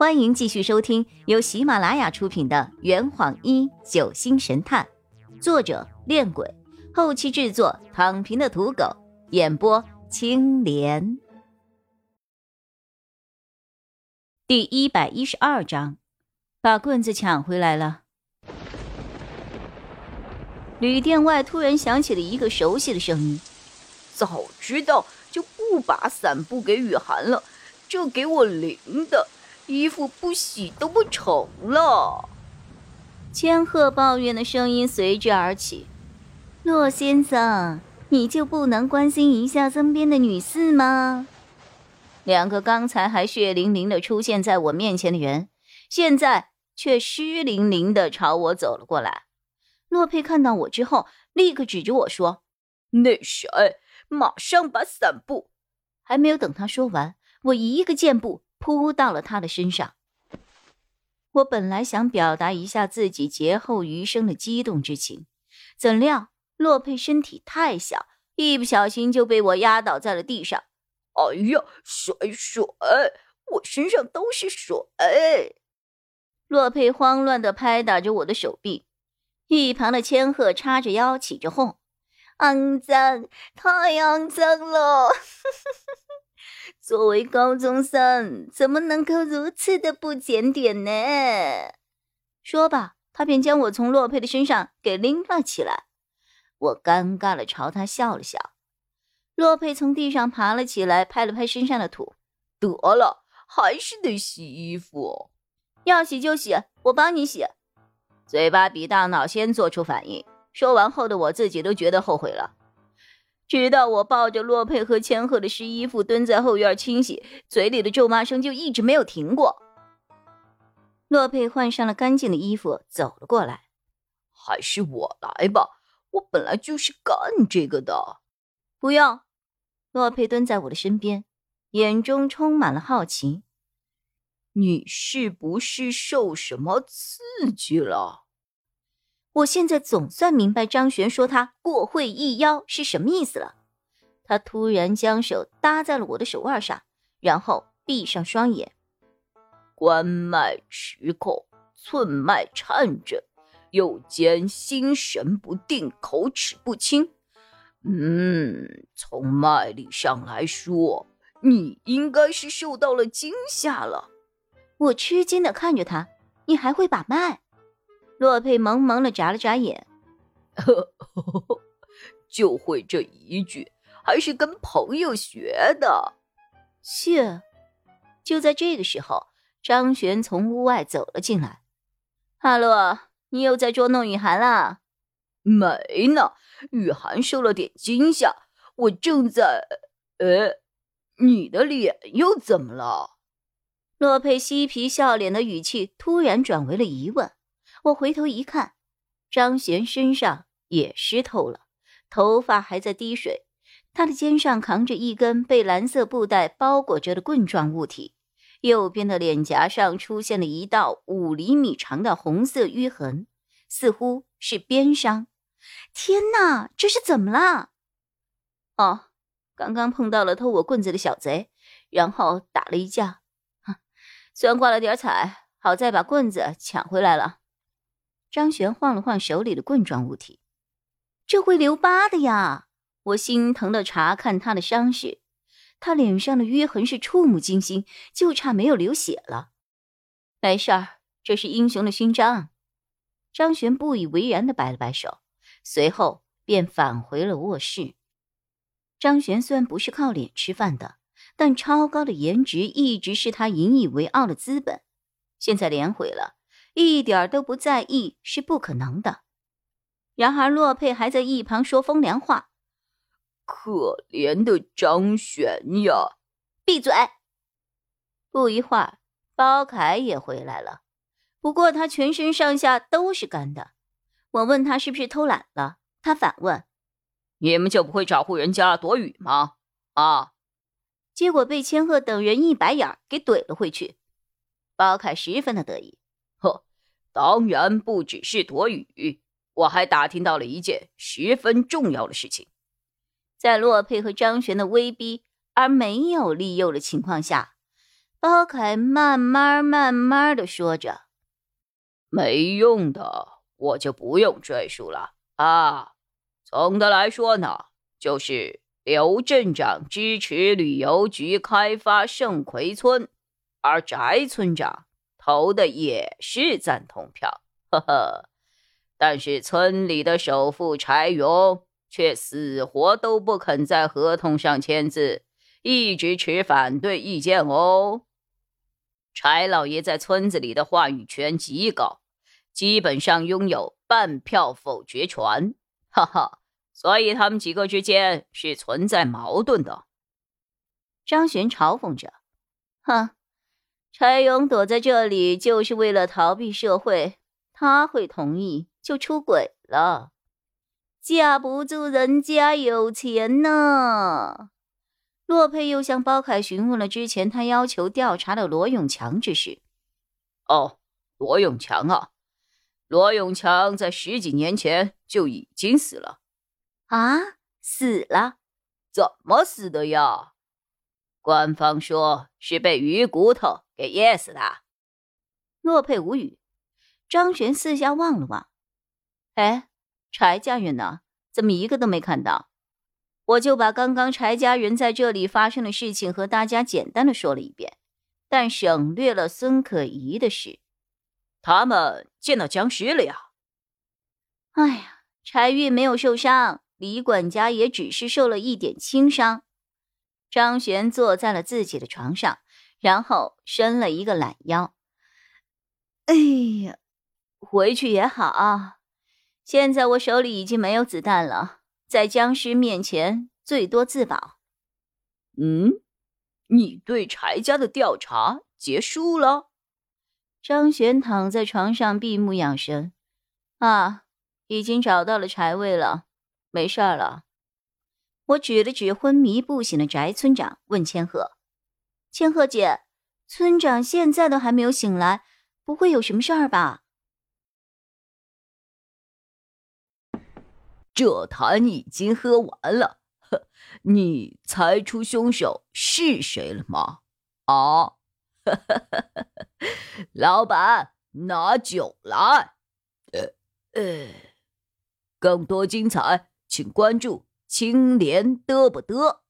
欢迎继续收听由喜马拉雅出品的《圆谎一九星神探》，作者：恋鬼，后期制作：躺平的土狗，演播：青莲。第一百一十二章，把棍子抢回来了。旅店外突然响起了一个熟悉的声音：“早知道就不把伞布给雨涵了，这给我淋的。”衣服不洗都不成了。千鹤抱怨的声音随之而起：“洛先生，你就不能关心一下身边的女士吗？”两个刚才还血淋淋的出现在我面前的人，现在却湿淋淋的朝我走了过来。洛佩看到我之后，立刻指着我说：“那谁，马上把伞布！”还没有等他说完，我一个箭步。扑到了他的身上。我本来想表达一下自己劫后余生的激动之情，怎料洛佩身体太小，一不小心就被我压倒在了地上。哎呀，水水，我身上都是水！洛佩慌乱地拍打着我的手臂，一旁的千鹤叉着腰起着哄：“肮脏，太肮脏了！” 作为高中生，怎么能够如此的不检点呢？说罢，他便将我从洛佩的身上给拎了起来。我尴尬的朝他笑了笑。洛佩从地上爬了起来，拍了拍身上的土：“得了，还是得洗衣服。要洗就洗，我帮你洗。”嘴巴比大脑先做出反应。说完后的我自己都觉得后悔了。直到我抱着洛佩和千鹤的湿衣服蹲在后院清洗，嘴里的咒骂声就一直没有停过。洛佩换上了干净的衣服，走了过来。还是我来吧，我本来就是干这个的。不用。洛佩蹲在我的身边，眼中充满了好奇。你是不是受什么刺激了？我现在总算明白张璇说他过会一妖是什么意思了。他突然将手搭在了我的手腕上，然后闭上双眼。关脉迟控，寸脉颤震，右肩心神不定，口齿不清。嗯，从脉理上来说，你应该是受到了惊吓了。我吃惊的看着他，你还会把脉？洛佩萌萌的眨了眨眼，呵呵，就会这一句，还是跟朋友学的。切！就在这个时候，张璇从屋外走了进来。阿洛，你又在捉弄雨涵了？没呢，雨涵受了点惊吓，我正在……呃，你的脸又怎么了？洛佩嬉皮笑脸的语气突然转为了疑问。我回头一看，张璇身上也湿透了，头发还在滴水。他的肩上扛着一根被蓝色布袋包裹着的棍状物体，右边的脸颊上出现了一道五厘米长的红色淤痕，似乎是鞭伤。天哪，这是怎么了？哦，刚刚碰到了偷我棍子的小贼，然后打了一架。哼，虽然挂了点彩，好在把棍子抢回来了。张璇晃了晃手里的棍状物体，这会留疤的呀！我心疼的查看他的伤势，他脸上的淤痕是触目惊心，就差没有流血了。没事儿，这是英雄的勋章。张璇不以为然的摆了摆手，随后便返回了卧室。张璇虽然不是靠脸吃饭的，但超高的颜值一直是他引以为傲的资本。现在脸毁了。一点都不在意是不可能的。然而洛佩还在一旁说风凉话：“可怜的张璇呀！”闭嘴！不一会儿，包凯也回来了，不过他全身上下都是干的。我问他是不是偷懒了，他反问：“你们就不会找户人家躲雨吗？”啊！结果被千鹤等人一白眼给怼了回去。包凯十分的得意。当然不只是躲雨，我还打听到了一件十分重要的事情。在洛佩和张璇的威逼而没有利诱的情况下，包凯慢慢慢慢的说着：“没用的，我就不用赘述了啊。总的来说呢，就是刘镇长支持旅游局开发盛葵村，而翟村长投的也是赞同票。呵呵，但是村里的首富柴荣却死活都不肯在合同上签字，一直持反对意见哦。”柴老爷在村子里的话语权极高，基本上拥有半票否决权，哈哈，所以他们几个之间是存在矛盾的。张璇嘲讽着：“哼，柴勇躲在这里就是为了逃避社会，他会同意就出轨了，架不住人家有钱呢。”洛佩又向包凯询问了之前他要求调查的罗永强之事。哦，罗永强啊，罗永强在十几年前就已经死了。啊，死了？怎么死的呀？官方说是被鱼骨头给噎死的。洛佩无语。张璇四下望了望，哎，柴家人呢？怎么一个都没看到？我就把刚刚柴家人在这里发生的事情和大家简单的说了一遍，但省略了孙可怡的事。他们见到僵尸了呀！哎呀，柴玉没有受伤，李管家也只是受了一点轻伤。张璇坐在了自己的床上，然后伸了一个懒腰。哎呀，回去也好，啊现在我手里已经没有子弹了。在僵尸面前，最多自保。嗯，你对柴家的调查结束了？张璇躺在床上闭目养神。啊，已经找到了柴位了，没事儿了。我指了指昏迷不醒的翟村长，问千鹤：“千鹤姐，村长现在都还没有醒来，不会有什么事儿吧？”这坛已经喝完了，你猜出凶手是谁了吗？啊，老板，拿酒来。呃呃，更多精彩，请关注青莲得不得。